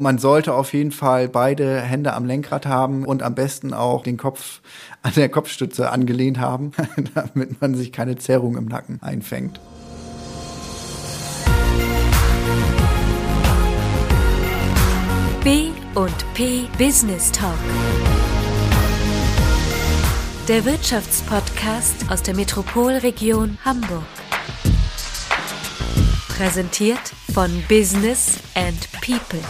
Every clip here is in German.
Man sollte auf jeden Fall beide Hände am Lenkrad haben und am besten auch den Kopf an der Kopfstütze angelehnt haben, damit man sich keine Zerrung im Nacken einfängt. B und P Business Talk. Der Wirtschaftspodcast aus der Metropolregion Hamburg. Präsentiert von Business and People.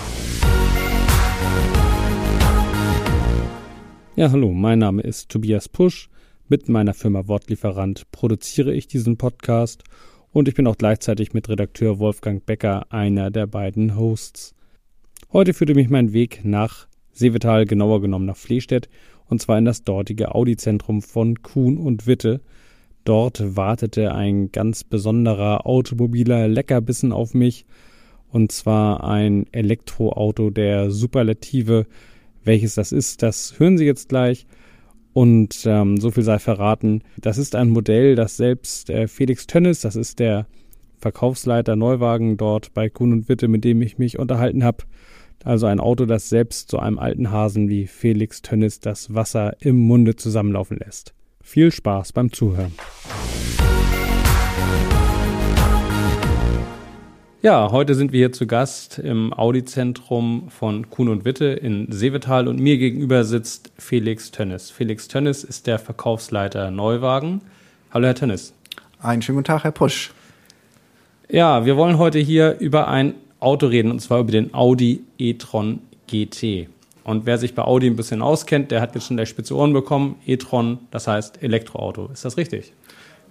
Ja, hallo, mein Name ist Tobias Pusch. Mit meiner Firma Wortlieferant produziere ich diesen Podcast und ich bin auch gleichzeitig mit Redakteur Wolfgang Becker einer der beiden Hosts. Heute führte mich mein Weg nach Seevetal, genauer genommen nach Flehstedt, und zwar in das dortige Audi-Zentrum von Kuhn und Witte. Dort wartete ein ganz besonderer automobiler Leckerbissen auf mich, und zwar ein Elektroauto der Superlative welches das ist, das hören Sie jetzt gleich. Und ähm, so viel sei verraten. Das ist ein Modell, das selbst äh, Felix Tönnes, das ist der Verkaufsleiter Neuwagen dort bei Kuhn und Witte, mit dem ich mich unterhalten habe. Also ein Auto, das selbst so einem alten Hasen wie Felix Tönnes das Wasser im Munde zusammenlaufen lässt. Viel Spaß beim Zuhören. Ja, heute sind wir hier zu Gast im Audi-Zentrum von Kuhn und Witte in Seevetal und mir gegenüber sitzt Felix Tönnes. Felix Tönnes ist der Verkaufsleiter Neuwagen. Hallo, Herr Tönnes. Einen schönen guten Tag, Herr Pusch. Ja, wir wollen heute hier über ein Auto reden und zwar über den Audi e-tron GT. Und wer sich bei Audi ein bisschen auskennt, der hat jetzt schon der spitze Ohren bekommen. e-tron, das heißt Elektroauto. Ist das richtig?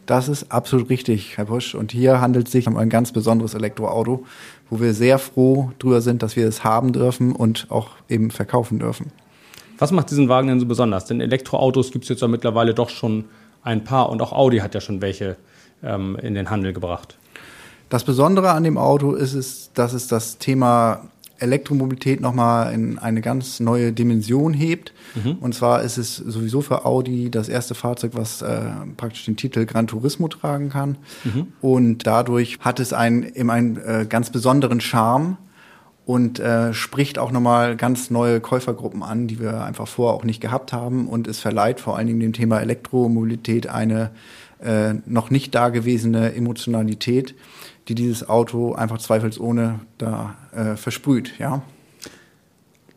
Das ist absolut richtig, Herr Busch. Und hier handelt es sich um ein ganz besonderes Elektroauto, wo wir sehr froh drüber sind, dass wir es haben dürfen und auch eben verkaufen dürfen. Was macht diesen Wagen denn so besonders? Denn Elektroautos gibt es jetzt ja mittlerweile doch schon ein paar und auch Audi hat ja schon welche ähm, in den Handel gebracht. Das Besondere an dem Auto ist es, dass es das Thema Elektromobilität nochmal in eine ganz neue Dimension hebt. Mhm. Und zwar ist es sowieso für Audi das erste Fahrzeug, was äh, praktisch den Titel Gran Turismo tragen kann. Mhm. Und dadurch hat es einen, eben einen äh, ganz besonderen Charme und äh, spricht auch nochmal ganz neue Käufergruppen an, die wir einfach vorher auch nicht gehabt haben. Und es verleiht vor allen Dingen dem Thema Elektromobilität eine äh, noch nicht dagewesene Emotionalität die dieses Auto einfach zweifelsohne da äh, versprüht, ja.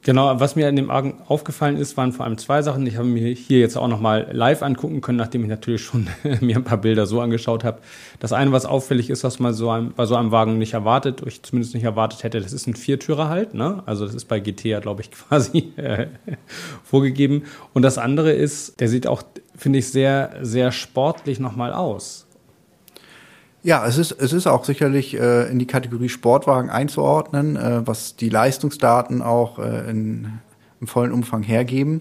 Genau, was mir in dem Wagen aufgefallen ist, waren vor allem zwei Sachen. Ich habe mir hier jetzt auch nochmal live angucken können, nachdem ich natürlich schon mir ein paar Bilder so angeschaut habe. Das eine, was auffällig ist, was man so einem, bei so einem Wagen nicht erwartet, ich zumindest nicht erwartet hätte, das ist ein Viertürer halt. Ne? Also das ist bei GT ja, glaube ich, quasi äh, vorgegeben. Und das andere ist, der sieht auch, finde ich, sehr, sehr sportlich nochmal aus. Ja, es ist, es ist auch sicherlich äh, in die Kategorie Sportwagen einzuordnen, äh, was die Leistungsdaten auch äh, in, im vollen Umfang hergeben.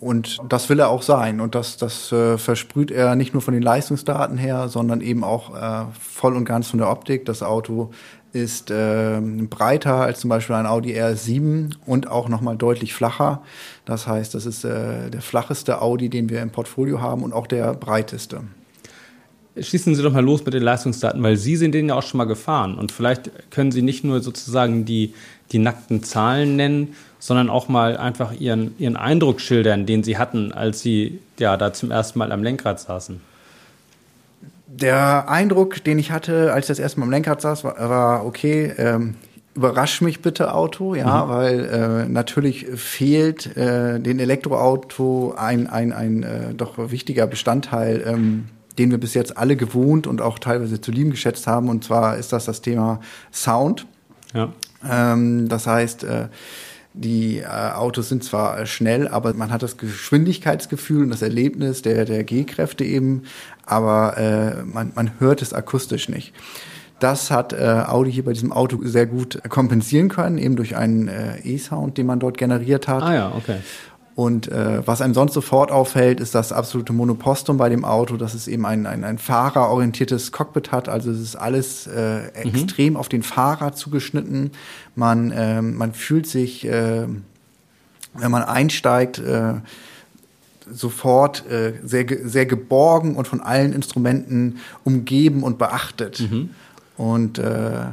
Und das will er auch sein. Und das, das äh, versprüht er nicht nur von den Leistungsdaten her, sondern eben auch äh, voll und ganz von der Optik. Das Auto ist äh, breiter als zum Beispiel ein Audi R7 und auch nochmal deutlich flacher. Das heißt, das ist äh, der flacheste Audi, den wir im Portfolio haben und auch der breiteste schießen Sie doch mal los mit den Leistungsdaten, weil Sie sind den ja auch schon mal gefahren. Und vielleicht können Sie nicht nur sozusagen die, die nackten Zahlen nennen, sondern auch mal einfach Ihren, Ihren Eindruck schildern, den Sie hatten, als Sie ja da zum ersten Mal am Lenkrad saßen. Der Eindruck, den ich hatte, als ich das erste Mal am Lenkrad saß, war, war okay, ähm, überrasch mich bitte Auto, ja, mhm. weil äh, natürlich fehlt äh, den Elektroauto ein, ein, ein äh, doch wichtiger Bestandteil ähm, den wir bis jetzt alle gewohnt und auch teilweise zu lieben geschätzt haben. Und zwar ist das das Thema Sound. Ja. Ähm, das heißt, äh, die äh, Autos sind zwar schnell, aber man hat das Geschwindigkeitsgefühl und das Erlebnis der, der G-Kräfte eben, aber äh, man, man hört es akustisch nicht. Das hat äh, Audi hier bei diesem Auto sehr gut kompensieren können, eben durch einen äh, E-Sound, den man dort generiert hat. Ah ja, okay. Und äh, was einem sonst sofort auffällt, ist das absolute Monopostum bei dem Auto, dass es eben ein, ein, ein fahrerorientiertes Cockpit hat. Also es ist alles äh, mhm. extrem auf den Fahrer zugeschnitten. Man, äh, man fühlt sich, äh, wenn man einsteigt, äh, sofort äh, sehr, sehr geborgen und von allen Instrumenten umgeben und beachtet. Mhm. Und äh,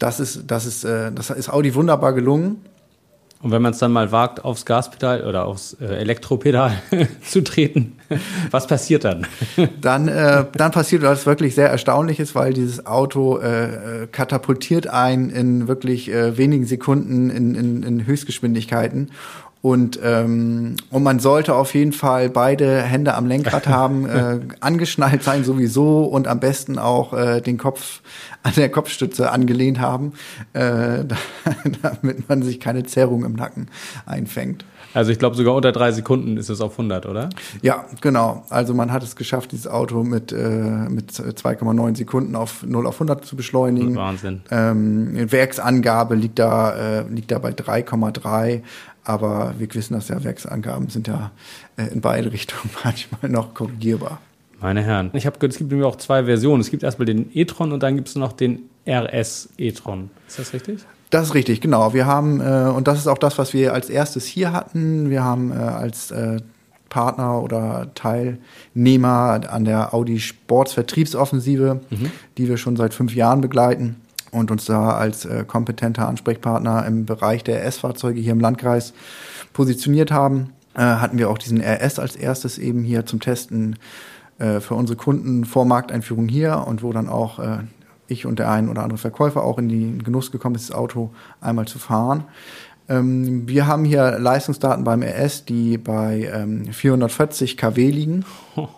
das ist, das ist, äh, das ist Audi wunderbar gelungen. Und wenn man es dann mal wagt, aufs Gaspedal oder aufs äh, Elektropedal zu treten, was passiert dann? dann, äh, dann passiert was wirklich sehr Erstaunliches, weil dieses Auto äh, katapultiert ein in wirklich äh, wenigen Sekunden in, in, in Höchstgeschwindigkeiten. Und, ähm, und man sollte auf jeden Fall beide Hände am Lenkrad haben, äh, angeschnallt sein sowieso und am besten auch äh, den Kopf an der Kopfstütze angelehnt haben, äh, damit man sich keine Zerrung im Nacken einfängt. Also ich glaube sogar unter drei Sekunden ist es auf 100, oder? Ja, genau. Also man hat es geschafft, dieses Auto mit, äh, mit 2,9 Sekunden auf 0 auf 100 zu beschleunigen. Wahnsinn. Ähm, Werksangabe liegt da, äh, liegt da bei 3,3. Aber wir wissen dass ja, Werksangaben sind ja äh, in beide Richtungen manchmal noch korrigierbar. Meine Herren, ich habe gehört, es gibt nämlich auch zwei Versionen. Es gibt erstmal den e-tron und dann gibt es noch den RS e-tron. Ist das richtig? Das ist richtig, genau. Wir haben, äh, und das ist auch das, was wir als erstes hier hatten, wir haben äh, als äh, Partner oder Teilnehmer an der Audi Sports Vertriebsoffensive, mhm. die wir schon seit fünf Jahren begleiten und uns da als äh, kompetenter Ansprechpartner im Bereich der RS-Fahrzeuge hier im Landkreis positioniert haben, äh, hatten wir auch diesen RS als erstes eben hier zum Testen äh, für unsere Kunden vor Markteinführung hier und wo dann auch äh, ich und der ein oder andere Verkäufer auch in den Genuss gekommen ist, das Auto einmal zu fahren. Ähm, wir haben hier Leistungsdaten beim RS, die bei ähm, 440 kW liegen.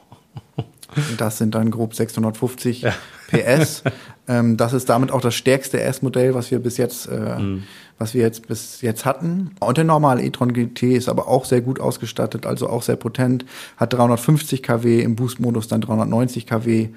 Das sind dann grob 650 ja. PS. ähm, das ist damit auch das stärkste S-Modell, was wir bis jetzt, äh, mhm. was wir jetzt bis jetzt hatten. Und der normale e-tron GT ist aber auch sehr gut ausgestattet, also auch sehr potent, hat 350 kW im Boost-Modus dann 390 kW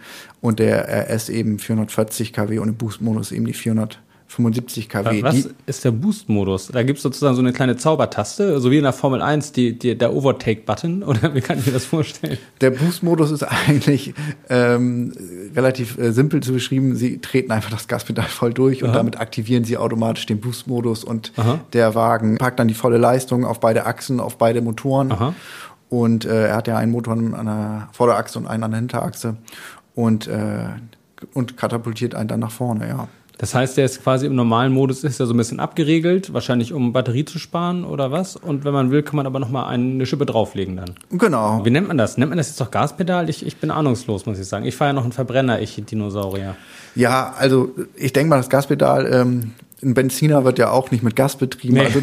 und der RS eben 440 kW und im Boost-Modus eben die 400 75 kW. Was ist der Boost-Modus? Da gibt es sozusagen so eine kleine Zaubertaste, so wie in der Formel 1, die, die, der Overtake-Button, oder wie kann ich mir das vorstellen? Der Boost-Modus ist eigentlich ähm, relativ äh, simpel zu beschreiben. Sie treten einfach das Gaspedal voll durch Aha. und damit aktivieren Sie automatisch den Boost-Modus und Aha. der Wagen packt dann die volle Leistung auf beide Achsen, auf beide Motoren. Aha. Und äh, er hat ja einen Motor an der Vorderachse und einen an der Hinterachse und, äh, und katapultiert einen dann nach vorne, ja. Das heißt, der ist quasi im normalen Modus, ist ja so ein bisschen abgeregelt, wahrscheinlich um Batterie zu sparen oder was. Und wenn man will, kann man aber nochmal eine Schippe drauflegen dann. Genau. Wie nennt man das? Nennt man das jetzt doch Gaspedal? Ich, ich bin ahnungslos, muss ich sagen. Ich fahre ja noch einen Verbrenner, ich Dinosaurier. Ja, also ich denke mal, das Gaspedal, ähm, ein Benziner wird ja auch nicht mit Gas betrieben. Nee, also,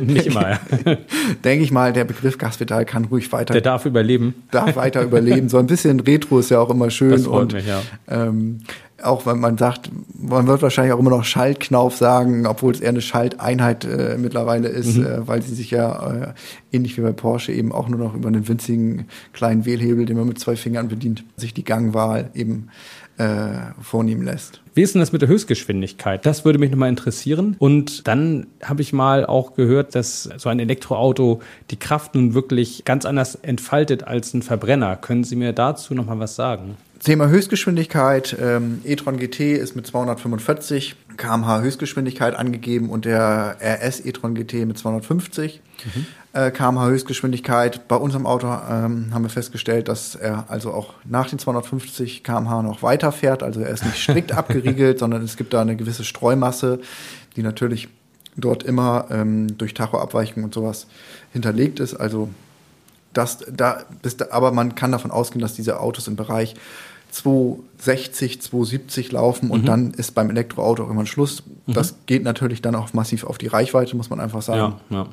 nicht immer, ja. denke ich mal, der Begriff Gaspedal kann ruhig weiter. Der darf überleben. Darf weiter überleben. So ein bisschen Retro ist ja auch immer schön. Das freut und, mich, ja. Ähm, auch wenn man sagt, man wird wahrscheinlich auch immer noch Schaltknauf sagen, obwohl es eher eine Schalteinheit äh, mittlerweile ist, mhm. äh, weil sie sich ja äh, ähnlich wie bei Porsche eben auch nur noch über einen winzigen kleinen Wählhebel, den man mit zwei Fingern bedient, sich die Gangwahl eben äh, vornehmen lässt. Wie ist denn das mit der Höchstgeschwindigkeit? Das würde mich nochmal interessieren. Und dann habe ich mal auch gehört, dass so ein Elektroauto die Kraft nun wirklich ganz anders entfaltet als ein Verbrenner. Können Sie mir dazu nochmal was sagen? Thema Höchstgeschwindigkeit. Ähm, e-tron GT ist mit 245 km/h Höchstgeschwindigkeit angegeben und der RS e-tron GT mit 250 mhm. äh, km/h Höchstgeschwindigkeit. Bei unserem Auto ähm, haben wir festgestellt, dass er also auch nach den 250 km/h noch weiter fährt. Also er ist nicht strikt abgeriegelt, sondern es gibt da eine gewisse Streumasse, die natürlich dort immer ähm, durch Tachoabweichung und sowas hinterlegt ist. Also das, da, das, aber man kann davon ausgehen, dass diese Autos im Bereich 260, 270 laufen und mhm. dann ist beim Elektroauto irgendwann Schluss. Mhm. Das geht natürlich dann auch massiv auf die Reichweite, muss man einfach sagen. Ja, ja.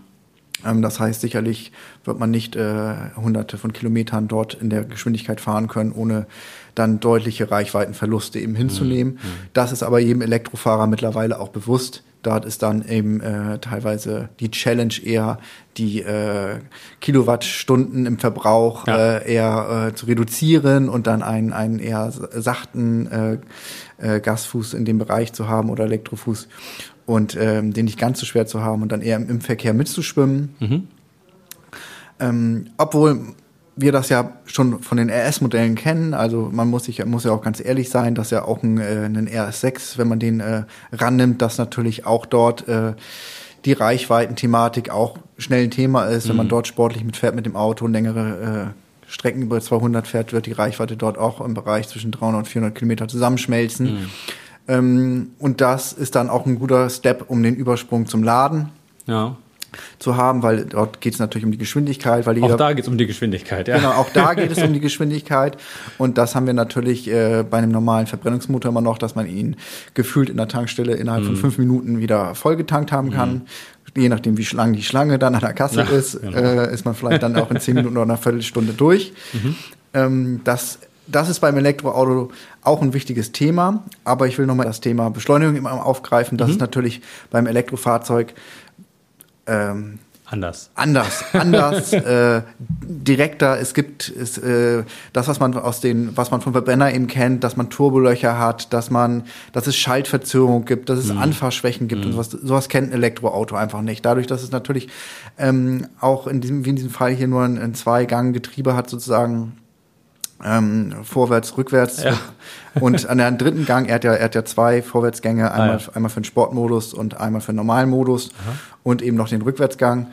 Ähm, das heißt, sicherlich wird man nicht äh, hunderte von Kilometern dort in der Geschwindigkeit fahren können, ohne dann deutliche Reichweitenverluste eben hinzunehmen. Mhm. mhm. Das ist aber jedem Elektrofahrer mittlerweile auch bewusst. Dort ist dann eben äh, teilweise die Challenge eher, die äh, Kilowattstunden im Verbrauch ja. äh, eher äh, zu reduzieren und dann einen, einen eher sachten äh, äh, Gasfuß in dem Bereich zu haben oder Elektrofuß und ähm, den nicht ganz so schwer zu haben und dann eher im, im Verkehr mitzuschwimmen. Mhm. Ähm, obwohl wir das ja schon von den RS-Modellen kennen. Also man muss sich muss ja auch ganz ehrlich sein, dass ja auch ein, äh, ein RS6, wenn man den äh, rannimmt, dass natürlich auch dort äh, die Reichweiten-Thematik auch schnell ein Thema ist. Mhm. Wenn man mhm. dort sportlich mitfährt mit dem Auto, längere äh, Strecken über 200 fährt, wird die Reichweite dort auch im Bereich zwischen 300 und 400 Kilometer zusammenschmelzen. Mhm. Ähm, und das ist dann auch ein guter Step, um den Übersprung zum Laden Ja. Zu haben, weil dort geht es natürlich um die Geschwindigkeit, weil Auch jeder, da geht es um die Geschwindigkeit, ja. Genau, auch da geht es um die Geschwindigkeit. Und das haben wir natürlich äh, bei einem normalen Verbrennungsmotor immer noch, dass man ihn gefühlt in der Tankstelle innerhalb Mhm. von fünf Minuten wieder vollgetankt haben kann. Je nachdem, wie lang die Schlange dann an der Kasse Ja, ist, genau. äh, ist man vielleicht dann auch in zehn Minuten oder einer Viertelstunde durch. Mhm. Ähm, das, das ist beim Elektroauto auch ein wichtiges Thema. Aber ich will nochmal das Thema Beschleunigung immer aufgreifen. Mhm. Das ist natürlich beim Elektrofahrzeug ähm, Anders. anders, anders, äh, direkter. Es gibt es, äh, das, was man aus den, was man vom Verbrenner eben kennt, dass man Turbolöcher hat, dass man, dass es Schaltverzögerung gibt, dass es Anfahrschwächen gibt und sowas, sowas kennt ein Elektroauto einfach nicht. Dadurch, dass es natürlich ähm, auch in diesem, wie in diesem Fall hier nur ein, ein Zwei-Gang-Getriebe hat sozusagen ähm, vorwärts, rückwärts. Ja. Und an der dritten Gang, er hat ja, er hat ja zwei Vorwärtsgänge, einmal, Ah, ja. einmal für den Sportmodus und einmal für den normalen Modus und eben noch den Rückwärtsgang.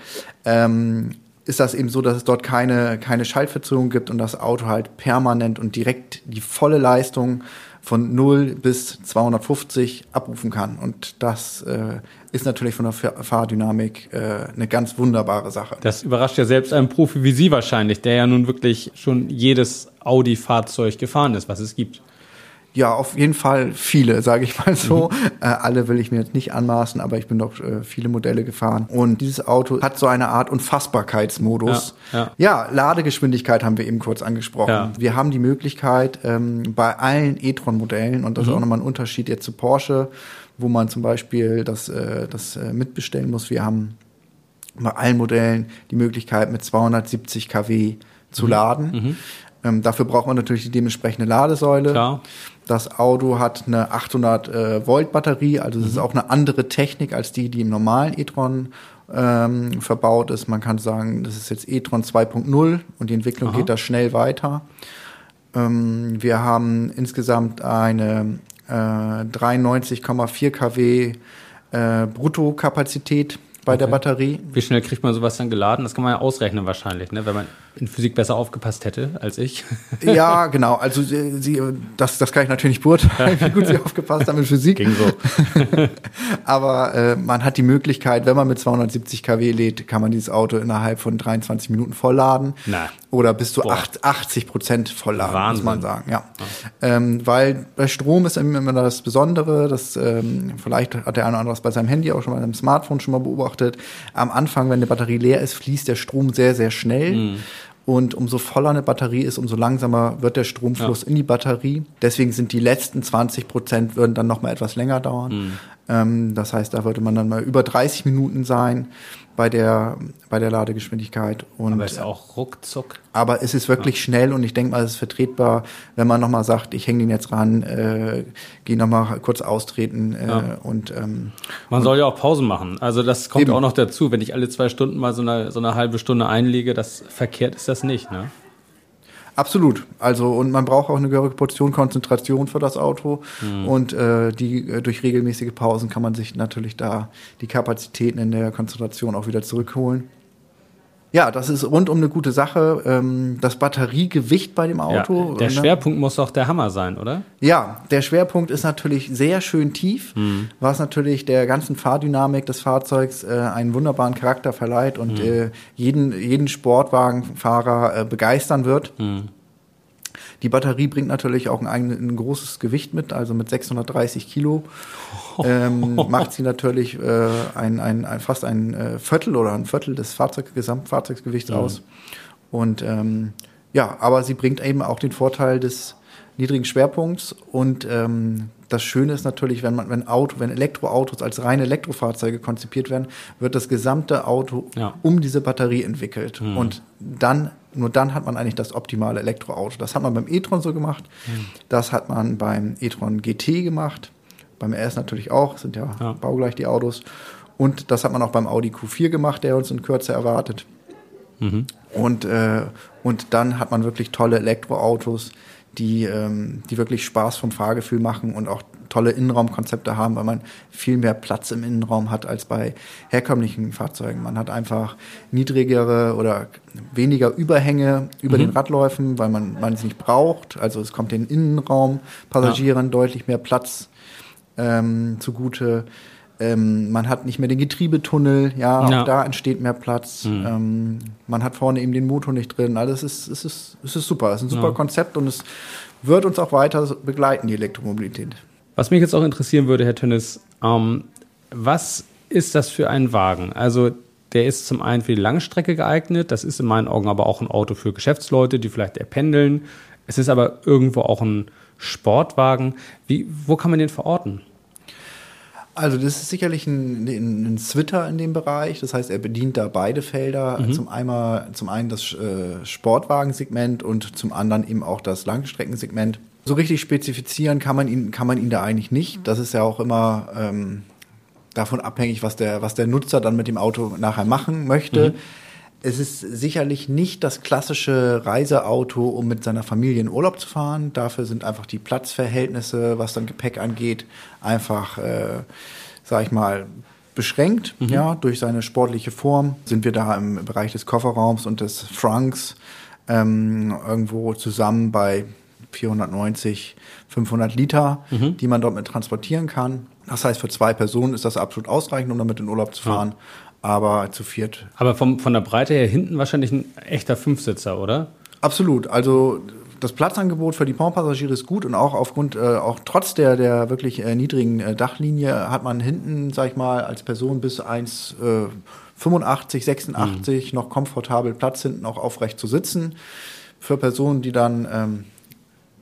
Ähm, ist das eben so, dass es dort keine, keine Schaltverzögerung gibt und das Auto halt permanent und direkt die volle Leistung von 0 bis 250 abrufen kann. Und das äh, ist natürlich von der Fahr- Fahrdynamik äh, eine ganz wunderbare Sache. Das überrascht ja selbst einen Profi wie Sie wahrscheinlich, der ja nun wirklich schon jedes Audi-Fahrzeug gefahren ist, was es gibt. Ja, auf jeden Fall viele, sage ich mal so. Äh, alle will ich mir jetzt nicht anmaßen, aber ich bin doch äh, viele Modelle gefahren. Und dieses Auto hat so eine Art Unfassbarkeitsmodus. Ja, ja. ja Ladegeschwindigkeit haben wir eben kurz angesprochen. Ja. Wir haben die Möglichkeit ähm, bei allen e-tron-Modellen, und das Mhm. ist auch nochmal ein Unterschied jetzt zu Porsche, wo man zum Beispiel das, äh, das äh, mitbestellen muss. Wir haben bei allen Modellen die Möglichkeit, mit 270 kW zu Mhm. laden. Ähm, dafür braucht man natürlich die dementsprechende Ladesäule. Klar. Das Auto hat eine 800 äh, Volt Batterie, also es ist auch eine andere Technik als die, die im normalen e-tron ähm, verbaut ist. Man kann sagen, das ist jetzt e-tron 2.0 und die Entwicklung Aha. geht da schnell weiter. Ähm, wir haben insgesamt eine äh, 93,4 kW äh, Bruttokapazität bei der Okay. Batterie. Wie schnell kriegt man sowas dann geladen? Das kann man ja ausrechnen wahrscheinlich, ne? wenn man in Physik besser aufgepasst hätte als ich. Ja, genau. Also sie, sie, das, das kann ich natürlich nicht beurteilen, wie gut Sie aufgepasst haben in Physik. Ging so. Aber äh, man hat die Möglichkeit, wenn man mit 270 kW lädt, kann man dieses Auto innerhalb von 23 Minuten vollladen. Na. Oder bis zu Boah. acht- 80 Prozent vollladen, muss Wahnsinn. man sagen. Ja. Ähm, weil bei Strom ist immer das Besondere, das ähm, vielleicht hat der eine oder andere das bei seinem Handy auch schon bei seinem Smartphone schon mal beobachtet. Am Anfang, wenn eine Batterie leer ist, fließt der Strom sehr, sehr schnell. Mhm. Und umso voller eine Batterie ist, umso langsamer wird der Stromfluss in die Batterie. Deswegen sind die letzten 20 Prozent würden dann noch mal etwas länger dauern. Mhm. Ähm, das heißt, da würde man dann mal über 30 Minuten sein bei der, bei der Ladegeschwindigkeit. Und, Aber ist ja auch ruckzuck. aber es ist wirklich schnell und ich denke mal, es ist vertretbar, wenn man nochmal sagt, ich hänge den jetzt ran, äh, gehe nochmal kurz austreten äh, Ja. und ähm, Man soll ja auch Pausen machen. Also das kommt Eben. auch noch dazu. Wenn ich alle zwei Stunden mal so eine, so eine halbe Stunde einlege, das verkehrt ist das nicht. Ne? Absolut. Also und man braucht auch eine gehörige Portion Konzentration für das Auto Mhm. und äh, die äh, durch regelmäßige Pausen kann man sich natürlich da die Kapazitäten in der Konzentration auch wieder zurückholen. Ja, das ist rundum eine gute Sache. Ähm, das Batteriegewicht bei dem Auto. Ja, der ne? Schwerpunkt muss doch der Hammer sein, oder? Ja, der Schwerpunkt ist natürlich sehr schön tief, was natürlich der ganzen Fahrdynamik des Fahrzeugs äh, einen wunderbaren Charakter verleiht und äh, jeden, jeden Sportwagenfahrer äh, begeistern wird. Die Batterie bringt natürlich auch ein, ein großes Gewicht mit, also mit 630 Kilo. Ähm, macht sie natürlich äh, ein, ein, ein, fast ein äh, Viertel oder ein Viertel des Fahrzeug, Gesamtfahrzeugsgewichts aus. Und ähm, ja, aber sie bringt eben auch den Vorteil des niedrigen Schwerpunkts und ähm, das Schöne ist natürlich, wenn man, wenn Auto, wenn Elektroautos als reine Elektrofahrzeuge konzipiert werden, wird das gesamte Auto Ja. um diese Batterie entwickelt. Und dann, nur dann hat man eigentlich das optimale Elektroauto. Das hat man beim e-tron so gemacht. Das hat man beim e-tron GT gemacht. Beim RS natürlich auch, sind ja, Ja. baugleich die Autos. Und das hat man auch beim Audi Q4 gemacht, der uns in Kürze erwartet. Und, äh, und dann hat man wirklich tolle Elektroautos, die, ähm, die wirklich Spaß vom Fahrgefühl machen und auch tolle Innenraumkonzepte haben, weil man viel mehr Platz im Innenraum hat als bei herkömmlichen Fahrzeugen. Man hat einfach niedrigere oder weniger Überhänge über den Radläufen, weil man, man es nicht braucht. Also es kommt den Innenraum Passagieren deutlich mehr Platz ähm, zugute. Ähm, man hat nicht mehr den Getriebetunnel, ja, Ja. auch da entsteht mehr Platz. Ähm, man hat vorne eben den Motor nicht drin. Also es ist, es ist, es ist super. Es ist ein super Ja. Konzept und es wird uns auch weiter begleiten, die Elektromobilität. Was mich jetzt auch interessieren würde, Herr Tönnes, ähm, was ist das für ein Wagen? Also der ist zum einen für die Langstrecke geeignet, das ist in meinen Augen aber auch ein Auto für Geschäftsleute, die vielleicht eher pendeln. Es ist aber irgendwo auch ein Sportwagen. Wie, wo kann man den verorten? Also das ist sicherlich ein, ein, ein Zwitter in dem Bereich. Das heißt, er bedient da beide Felder. Zum, einmal, zum einen das äh, Sportwagensegment und zum anderen eben auch das Langstreckensegment. So richtig spezifizieren kann man ihn, kann man ihn da eigentlich nicht. Das ist ja auch immer ähm, davon abhängig, was der, was der Nutzer dann mit dem Auto nachher machen möchte. Es ist sicherlich nicht das klassische Reiseauto, um mit seiner Familie in Urlaub zu fahren. Dafür sind einfach die Platzverhältnisse, was dann Gepäck angeht, einfach, äh, sag ich mal, beschränkt. Ja, durch seine sportliche Form sind wir da im Bereich des Kofferraums und des Franks ähm, irgendwo zusammen bei 490, 500 Liter, die man dort mit transportieren kann. Das heißt, für zwei Personen ist das absolut ausreichend, um damit in Urlaub zu fahren. Aber zu viert Aber vom, von der Breite her hinten wahrscheinlich ein echter Fünfsitzer, oder? Absolut. Also das Platzangebot für die Portpassagiere ist gut und auch aufgrund, äh, auch trotz der, der wirklich äh, niedrigen äh, Dachlinie hat man hinten, sag ich mal, als Person bis 1,85, 86 noch komfortabel Platz hinten auch aufrecht zu sitzen. Für Personen, die dann ähm,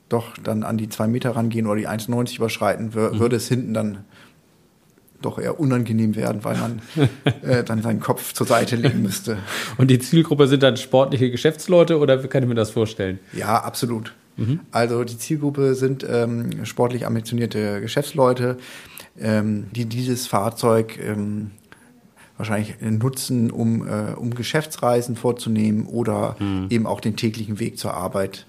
doch dann an die zwei Meter rangehen oder die 1,90 überschreiten, wür würde es hinten dann doch eher unangenehm werden, weil man äh, dann seinen Kopf zur Seite legen müsste. Und die Zielgruppe sind dann sportliche Geschäftsleute oder wie kann ich mir das vorstellen? Ja, absolut. Also die Zielgruppe sind ähm, sportlich ambitionierte Geschäftsleute, ähm, die dieses Fahrzeug ähm, wahrscheinlich nutzen, um, äh, um Geschäftsreisen vorzunehmen oder eben auch den täglichen Weg zur Arbeit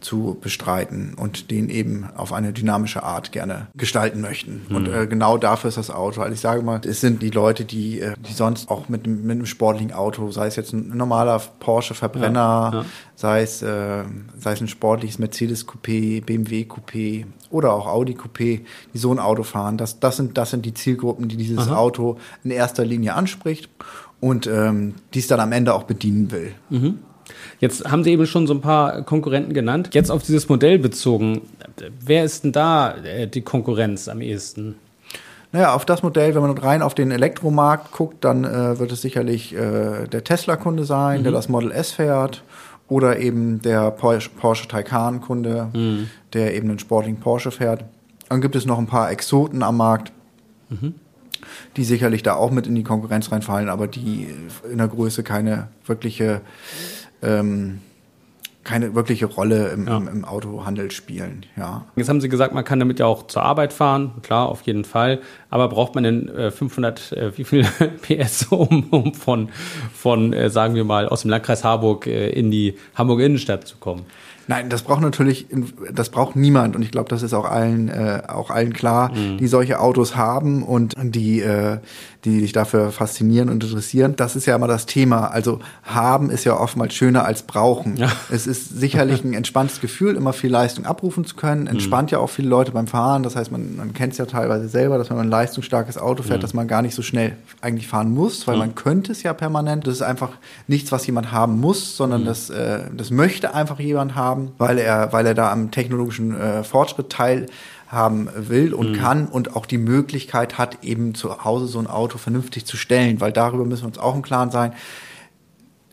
zu bestreiten und den eben auf eine dynamische Art gerne gestalten möchten. Und äh, genau dafür ist das Auto. Also ich sage mal, es sind die Leute, die, äh, die sonst auch mit, einem- mit einem sportlichen Auto, sei es jetzt ein normaler Porsche Verbrenner, Ja, ja. Sei es, äh, sei es ein sportliches Mercedes Coupé, BMW Coupé oder auch Audi Coupé, die so ein Auto fahren. Das, das, sind, das sind die Zielgruppen, die dieses Auto in erster Linie anspricht und ähm, dies dann am Ende auch bedienen will. Jetzt haben Sie eben schon so ein paar Konkurrenten genannt. Jetzt auf dieses Modell bezogen, wer ist denn da äh, die Konkurrenz am ehesten? Naja, auf das Modell, wenn man rein auf den Elektromarkt guckt, dann äh, wird es sicherlich äh, der Tesla-Kunde sein, der das Model S fährt. Oder eben der Porsche, Porsche Taycan-Kunde, der eben einen sportlichen Porsche fährt. Dann gibt es noch ein paar Exoten am Markt, die sicherlich da auch mit in die Konkurrenz reinfallen, aber die in der Größe keine wirkliche, ähm, keine wirkliche Rolle im, Ja. im, im Autohandel spielen. Ja. Jetzt haben Sie gesagt, man kann damit ja auch zur Arbeit fahren, klar, auf jeden Fall. Aber braucht man denn äh, 500, äh, wie viel PS, um, um von, von äh, sagen wir mal, aus dem Landkreis Harburg äh, in die Hamburger Innenstadt zu kommen? Nein, das braucht natürlich, das braucht niemand und ich glaube, das ist auch allen, äh, auch allen klar, die solche Autos haben und die, äh, die sich dafür faszinieren und interessieren. Das ist ja immer das Thema. Also haben ist ja oftmals schöner als brauchen. Ja. Es ist sicherlich ein entspanntes Gefühl, immer viel Leistung abrufen zu können. Entspannt ja auch viele Leute beim Fahren. Das heißt, man, man kennt es ja teilweise selber, dass wenn man ein leistungsstarkes Auto fährt, dass man gar nicht so schnell eigentlich fahren muss, weil man könnte es ja permanent. Das ist einfach nichts, was jemand haben muss, sondern das, äh, das möchte einfach jemand haben, weil er, weil er da am technologischen äh, Fortschritt teilhaben will und kann und auch die Möglichkeit hat, eben zu Hause so ein Auto vernünftig zu stellen, weil darüber müssen wir uns auch im Klaren sein.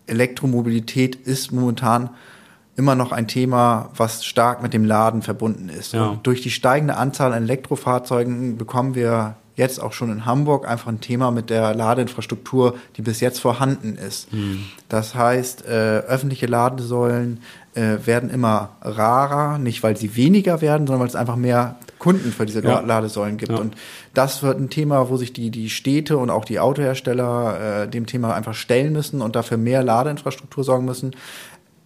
Elektromobilität ist momentan immer noch ein Thema, was stark mit dem Laden verbunden ist. Ja. Durch die steigende Anzahl an Elektrofahrzeugen bekommen wir jetzt auch schon in Hamburg einfach ein Thema mit der Ladeinfrastruktur, die bis jetzt vorhanden ist. Das heißt, äh, öffentliche Ladesäulen äh, werden immer rarer, nicht weil sie weniger werden, sondern weil es einfach mehr Kunden für diese Ja. Ladesäulen gibt. Ja. Und das wird ein Thema, wo sich die, die Städte und auch die Autohersteller äh, dem Thema einfach stellen müssen und dafür mehr Ladeinfrastruktur sorgen müssen.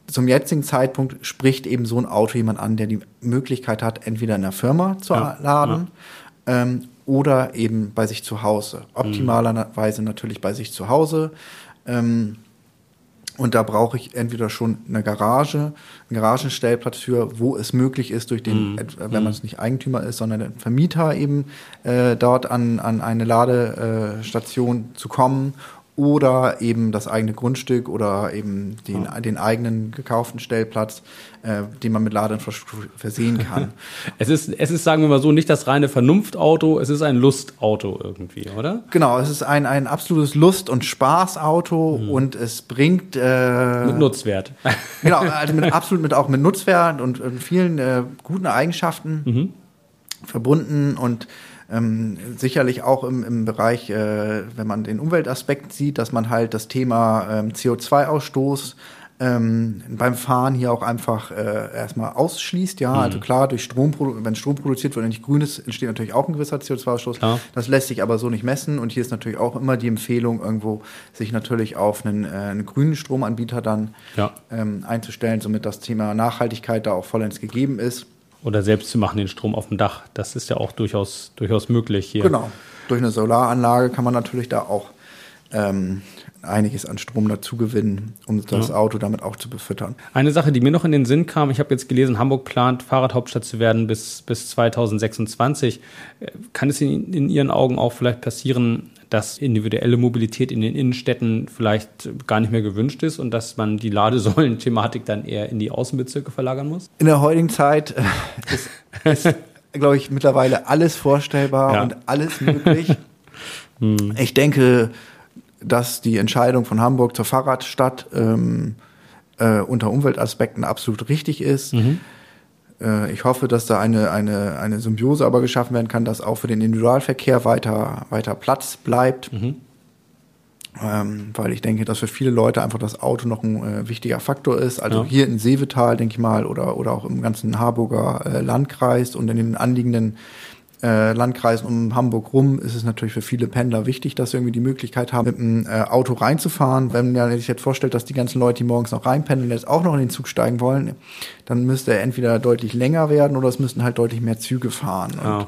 Zum jetzigen Zeitpunkt spricht eben so ein Auto jemand an, der die Möglichkeit hat, entweder in der Firma zu Ja, laden ähm, oder eben bei sich zu Hause. Optimalerweise natürlich bei sich zu Hause. Ähm, Und da brauche ich entweder schon eine Garage, einen Garagenstellplatz für, wo es möglich ist, durch den, äh, wenn man es nicht Eigentümer ist, sondern der Vermieter eben äh, dort an, an eine Ladestation zu kommen oder eben das eigene Grundstück oder eben den, den eigenen gekauften Stellplatz, äh, den man mit Ladeinfrastruktur versehen kann. Es ist, es ist, sagen wir mal so, nicht das reine Vernunftauto, es ist ein Lustauto irgendwie, oder? genau, es ist ein, ein absolutes Lust- und Spaßauto und es bringt äh, Mit Nutzwert. Genau, also mit, absolut mit auch mit Nutzwert und, und vielen äh, guten Eigenschaften verbunden und ähm, sicherlich auch im, im Bereich, äh, wenn man den Umweltaspekt sieht, dass man halt das Thema ähm, CO2-Ausstoß ähm, beim Fahren hier auch einfach äh, erstmal ausschließt. Ja, also klar, durch Strom, wenn Strom produziert wird und nicht grün ist, entsteht natürlich auch ein gewisser CO2-Ausstoß. Klar. Das lässt sich aber so nicht messen. Und hier ist natürlich auch immer die Empfehlung, irgendwo sich natürlich auf einen, äh, einen grünen Stromanbieter dann Ja. ähm, einzustellen, somit das Thema Nachhaltigkeit da auch vollends gegeben ist. Oder selbst zu machen den Strom auf dem Dach. Das ist ja auch durchaus, durchaus möglich hier. Genau. Durch eine Solaranlage kann man natürlich da auch ähm, einiges an Strom dazu gewinnen, um das Auto damit auch zu befüttern. Eine Sache, die mir noch in den Sinn kam, ich habe jetzt gelesen, Hamburg plant, Fahrradhauptstadt zu werden bis, bis 2026. Äh, Kann es in, in Ihren Augen auch vielleicht passieren, dass individuelle Mobilität in den Innenstädten vielleicht gar nicht mehr gewünscht ist und dass man die Ladesäulen-Thematik dann eher in die Außenbezirke verlagern muss? In der heutigen Zeit äh, ist, ist glaube ich, mittlerweile alles vorstellbar Ja. und alles möglich. Ich denke, dass die Entscheidung von Hamburg zur Fahrradstadt ähm, äh, unter Umweltaspekten absolut richtig ist. Äh, ich hoffe, dass da eine, eine, eine Symbiose aber geschaffen werden kann, dass auch für den Individualverkehr weiter, weiter Platz bleibt. Ähm, weil ich denke, dass für viele Leute einfach das Auto noch ein äh, wichtiger Faktor ist. Also Ja. hier in Seevetal, denke ich mal, oder, oder auch im ganzen Harburger äh, Landkreis und in den anliegenden äh, Landkreisen um Hamburg rum ist es natürlich für viele Pendler wichtig, dass sie irgendwie die Möglichkeit haben, mit dem äh, Auto reinzufahren. Wenn man sich jetzt vorstellt, dass die ganzen Leute, die morgens noch reinpendeln, jetzt auch noch in den Zug steigen wollen, dann müsste er entweder deutlich länger werden oder es müssten halt deutlich mehr Züge fahren. Und, Ja.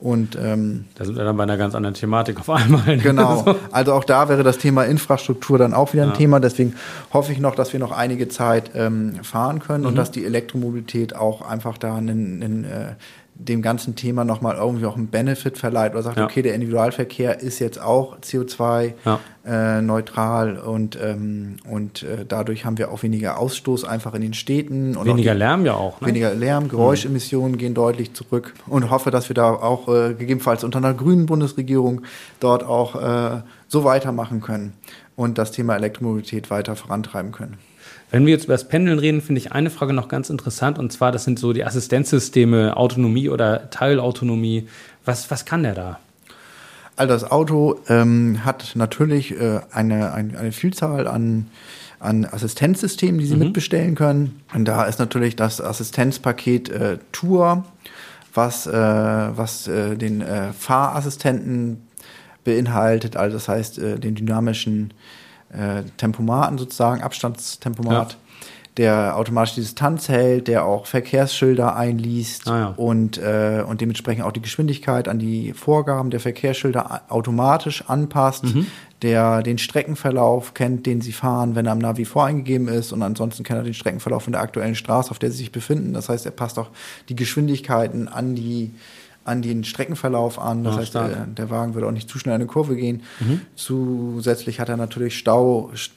und ähm, Da sind wir dann bei einer ganz anderen Thematik auf einmal. Genau. Also auch da wäre das Thema Infrastruktur dann auch wieder ein Ja. Thema. Deswegen hoffe ich noch, dass wir noch einige Zeit ähm, fahren können Mhm. und dass die Elektromobilität auch einfach da einen, einen, äh, dem ganzen Thema nochmal irgendwie auch einen Benefit verleiht oder sagt, Ja. okay, der Individualverkehr ist jetzt auch CO2 Ja. äh, neutral und, ähm, und äh, dadurch haben wir auch weniger Ausstoß einfach in den Städten. Und Weniger die, Lärm ja auch. Ne? Weniger Lärm, Geräuschemissionen gehen deutlich zurück und hoffe, dass wir da auch äh, gegebenenfalls unter einer grünen Bundesregierung dort auch äh, so weitermachen können und das Thema Elektromobilität weiter vorantreiben können. Wenn wir jetzt über das Pendeln reden, finde ich eine Frage noch ganz interessant und zwar, das sind so die Assistenzsysteme, Autonomie oder Teilautonomie. Was, was kann der da? Also das Auto ähm, hat natürlich äh, eine, eine, eine Vielzahl an, an Assistenzsystemen, die Sie mitbestellen können. Und da ist natürlich das Assistenzpaket äh, Tour, was, äh, was äh, den äh, Fahrassistenten beinhaltet, also das heißt äh, den dynamischen äh, Tempomaten sozusagen, Abstandstempomat, Ja. der automatisch die Distanz hält, der auch Verkehrsschilder einliest Ah, ja. und, äh, und dementsprechend auch die Geschwindigkeit an die Vorgaben der Verkehrsschilder automatisch anpasst, Mhm. der den Streckenverlauf kennt, den sie fahren, wenn er am Navi voreingegeben ist und ansonsten kennt er den Streckenverlauf von der aktuellen Straße, auf der sie sich befinden. Das heißt, er passt auch die Geschwindigkeiten an die an den Streckenverlauf an. Das Ah, heißt, der, der Wagen würde auch nicht zu schnell in eine Kurve gehen. Mhm. Zusätzlich hat er natürlich Stau, St-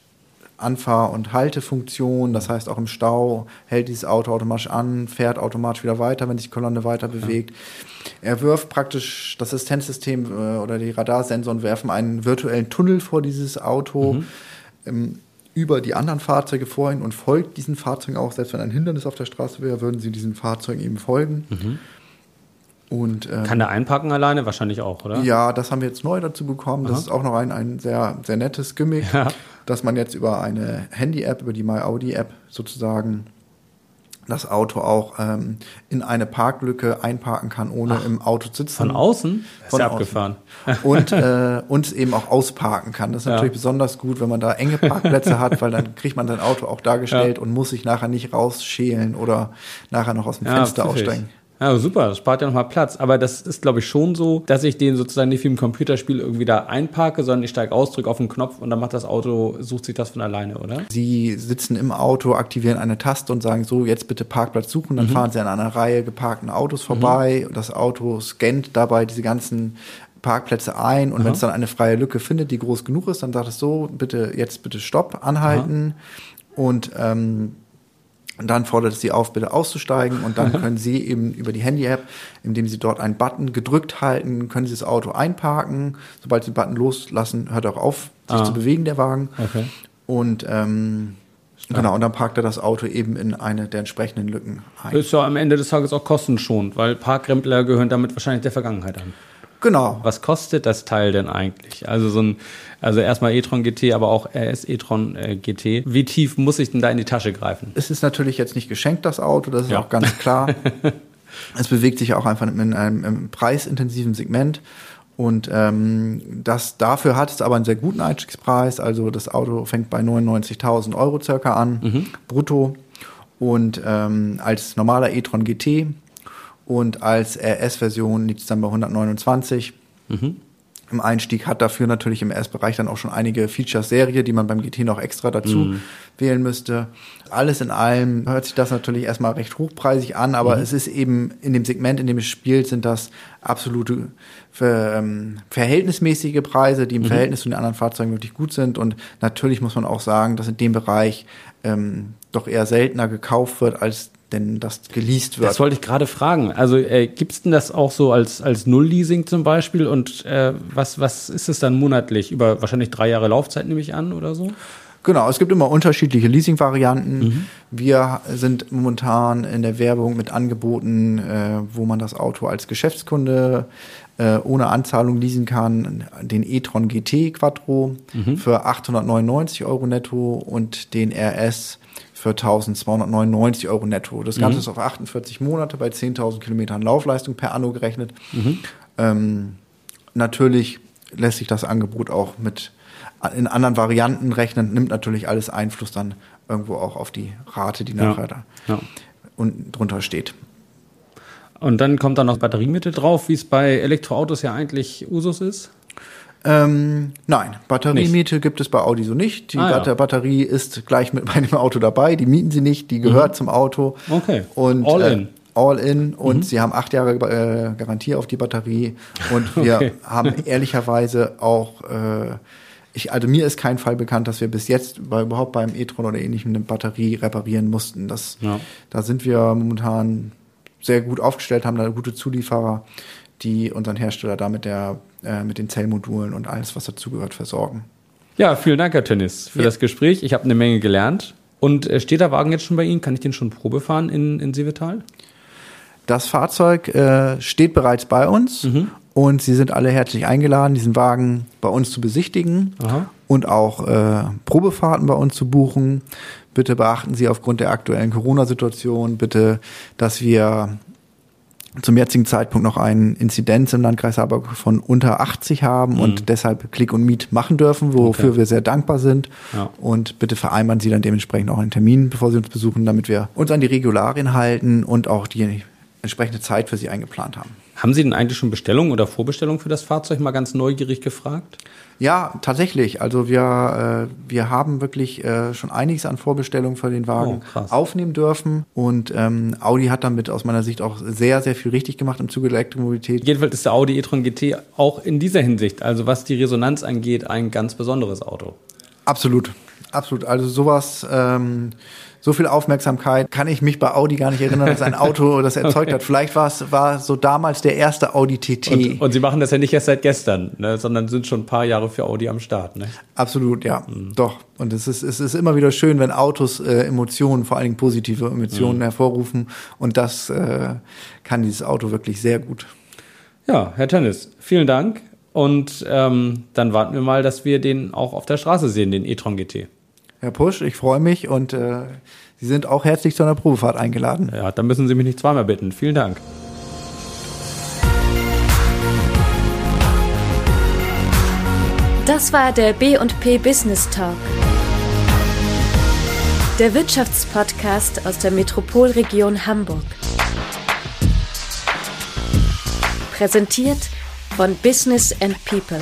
Anfahr- und Haltefunktion. Das heißt, auch im Stau hält dieses Auto automatisch an, fährt automatisch wieder weiter, wenn sich die Kolonne weiter bewegt. Er wirft praktisch das Assistenzsystem äh, oder die Radarsensoren werfen einen virtuellen Tunnel vor dieses Auto. Ähm, über die anderen Fahrzeuge vorhin und folgt diesen Fahrzeugen auch, selbst wenn ein Hindernis auf der Straße wäre, würden sie diesen Fahrzeugen eben folgen. Und ähm, Kann der einparken alleine? Wahrscheinlich auch, oder? ja, das haben wir jetzt neu dazu bekommen. Das Aha. ist auch noch ein, ein sehr, sehr nettes Gimmick, Ja. dass man jetzt über eine Handy-App, über die MyAudi-App sozusagen das Auto auch ähm, in eine Parklücke einparken kann, ohne im Auto zu sitzen. Von außen? Ist Von ja außen. abgefahren. Und, äh, und eben auch ausparken kann. Das ist Ja. natürlich besonders gut, wenn man da enge Parkplätze hat, weil dann kriegt man sein Auto auch dargestellt Ja. und muss sich nachher nicht rausschälen oder nachher noch aus dem Fenster aussteigen. Ja, super, das spart ja nochmal Platz. Aber das ist, glaube ich, schon so, dass ich den sozusagen nicht wie im Computerspiel irgendwie da einparke, sondern ich steige aus, drücke auf den Knopf und dann macht das Auto, sucht sich das von alleine, oder? Sie sitzen im Auto, aktivieren eine Taste und sagen so, jetzt bitte Parkplatz suchen. Dann mhm. fahren Sie an einer Reihe geparkten Autos vorbei mhm. und das Auto scannt dabei diese ganzen Parkplätze ein und wenn es dann eine freie Lücke findet, die groß genug ist, dann sagt es so, bitte jetzt bitte Stopp, anhalten Aha. und ähm, und dann fordert es Sie auf, bitte auszusteigen und dann können Sie eben über die Handy-App, indem Sie dort einen Button gedrückt halten, können Sie das Auto einparken. Sobald Sie den Button loslassen, hört auch auf, sich ah. zu bewegen, der Wagen. Okay. Und ähm, Genau, und dann parkt er das Auto eben in eine der entsprechenden Lücken ein. Ist ja am Ende des Tages auch kostenschonend, weil Parkrempler gehören damit wahrscheinlich der Vergangenheit an. Genau. Was kostet das Teil denn eigentlich? Also so ein, also erstmal e-tron GT, aber auch RS e-tron äh, GT. Wie tief muss ich denn da in die Tasche greifen? Es ist natürlich jetzt nicht geschenkt, das Auto, das ist ja. auch ganz klar. es bewegt sich auch einfach in einem, einem preisintensiven Segment. Und ähm, das dafür hat es aber einen sehr guten Einstiegspreis. Also das Auto fängt bei 99.000 Euro circa an, mhm. brutto. Und ähm, als normaler e-tron GT und als RS-Version liegt es dann bei 129. Mhm. Im Einstieg hat dafür natürlich im RS-Bereich dann auch schon einige Features-Serie, die man beim GT noch extra dazu mhm. wählen müsste. Alles in allem hört sich das natürlich erstmal recht hochpreisig an, aber mhm. es ist eben in dem Segment, in dem es spielt, sind das absolute ver, ähm, verhältnismäßige Preise, die im mhm. Verhältnis zu den anderen Fahrzeugen wirklich gut sind. Und natürlich muss man auch sagen, dass in dem Bereich ähm, doch eher seltener gekauft wird, als denn das geleast wird. Das wollte ich gerade fragen. Also äh, gibt es denn das auch so als, als Null-Leasing zum Beispiel? Und äh, was, was ist es dann monatlich? Über wahrscheinlich drei Jahre Laufzeit nehme ich an oder so? Genau, es gibt immer unterschiedliche Leasing-Varianten. Mhm. Wir sind momentan in der Werbung mit Angeboten, äh, wo man das Auto als Geschäftskunde äh, ohne Anzahlung leasen kann. Den e-tron GT Quattro mhm. für 899 Euro netto und den RS für 1299 Euro netto. Das Ganze mhm. ist auf 48 Monate bei 10.000 Kilometern Laufleistung per Anno gerechnet. Mhm. Ähm, natürlich lässt sich das Angebot auch mit in anderen Varianten rechnen, nimmt natürlich alles Einfluss dann irgendwo auch auf die Rate, die nachher ja. da ja. unten drunter steht. Und dann kommt da noch Batteriemitte drauf, wie es bei Elektroautos ja eigentlich Usus ist? Ähm, nein, Batteriemiete nicht. gibt es bei Audi so nicht. Die ah, ja. Batterie ist gleich mit bei dem Auto dabei. Die mieten sie nicht, die gehört mhm. zum Auto. Okay. Und, all äh, in. All in und mhm. sie haben acht Jahre äh, Garantie auf die Batterie. Und wir okay. haben ehrlicherweise auch, äh, ich, also mir ist kein Fall bekannt, dass wir bis jetzt bei, überhaupt beim e-tron oder ähnlichem eine Batterie reparieren mussten. Das, ja. Da sind wir momentan sehr gut aufgestellt, haben da gute Zulieferer, die unseren Hersteller da mit der äh, mit den Zellmodulen und alles, was dazugehört, versorgen. Ja, vielen Dank, Herr Tönnis, für ja. das Gespräch. Ich habe eine Menge gelernt. Und äh, steht der Wagen jetzt schon bei Ihnen? Kann ich den schon Probe fahren in, in Sievetal? Das Fahrzeug äh, steht bereits bei uns mhm. und Sie sind alle herzlich eingeladen, diesen Wagen bei uns zu besichtigen Aha. und auch äh, Probefahrten bei uns zu buchen. Bitte beachten Sie aufgrund der aktuellen Corona-Situation bitte, dass wir zum jetzigen Zeitpunkt noch einen Inzidenz im Landkreis Harburg von unter 80 haben mhm. und deshalb Klick und Miet machen dürfen, wofür okay. wir sehr dankbar sind. Ja. Und bitte vereinbaren Sie dann dementsprechend auch einen Termin, bevor Sie uns besuchen, damit wir uns an die Regularien halten und auch die entsprechende Zeit für Sie eingeplant haben. Haben Sie denn eigentlich schon Bestellungen oder Vorbestellungen für das Fahrzeug mal ganz neugierig gefragt? Ja, tatsächlich. Also wir, äh, wir haben wirklich äh, schon einiges an Vorbestellungen für den Wagen oh, aufnehmen dürfen. Und ähm, Audi hat damit aus meiner Sicht auch sehr, sehr viel richtig gemacht im Zuge der Elektromobilität. Jedenfalls ist der Audi e-tron GT auch in dieser Hinsicht, also was die Resonanz angeht, ein ganz besonderes Auto. Absolut, absolut. Also sowas. Ähm, so viel Aufmerksamkeit kann ich mich bei Audi gar nicht erinnern, dass ein Auto das erzeugt okay. hat. Vielleicht war es war so damals der erste Audi TT. Und, und, Sie machen das ja nicht erst seit gestern, ne, sondern sind schon ein paar Jahre für Audi am Start. Ne? Absolut, ja, mhm. doch. Und es ist, es ist immer wieder schön, wenn Autos äh, Emotionen, vor allen Dingen positive Emotionen mhm. hervorrufen. Und das äh, kann dieses Auto wirklich sehr gut. Ja, Herr Tennis, vielen Dank. Und ähm, dann warten wir mal, dass wir den auch auf der Straße sehen, den e-tron GT. Herr Pusch, ich freue mich und äh, Sie sind auch herzlich zu einer Probefahrt eingeladen. Ja, dann müssen Sie mich nicht zweimal bitten. Vielen Dank. Das war der B&P Business Talk. Der Wirtschaftspodcast aus der Metropolregion Hamburg. Präsentiert von Business and People.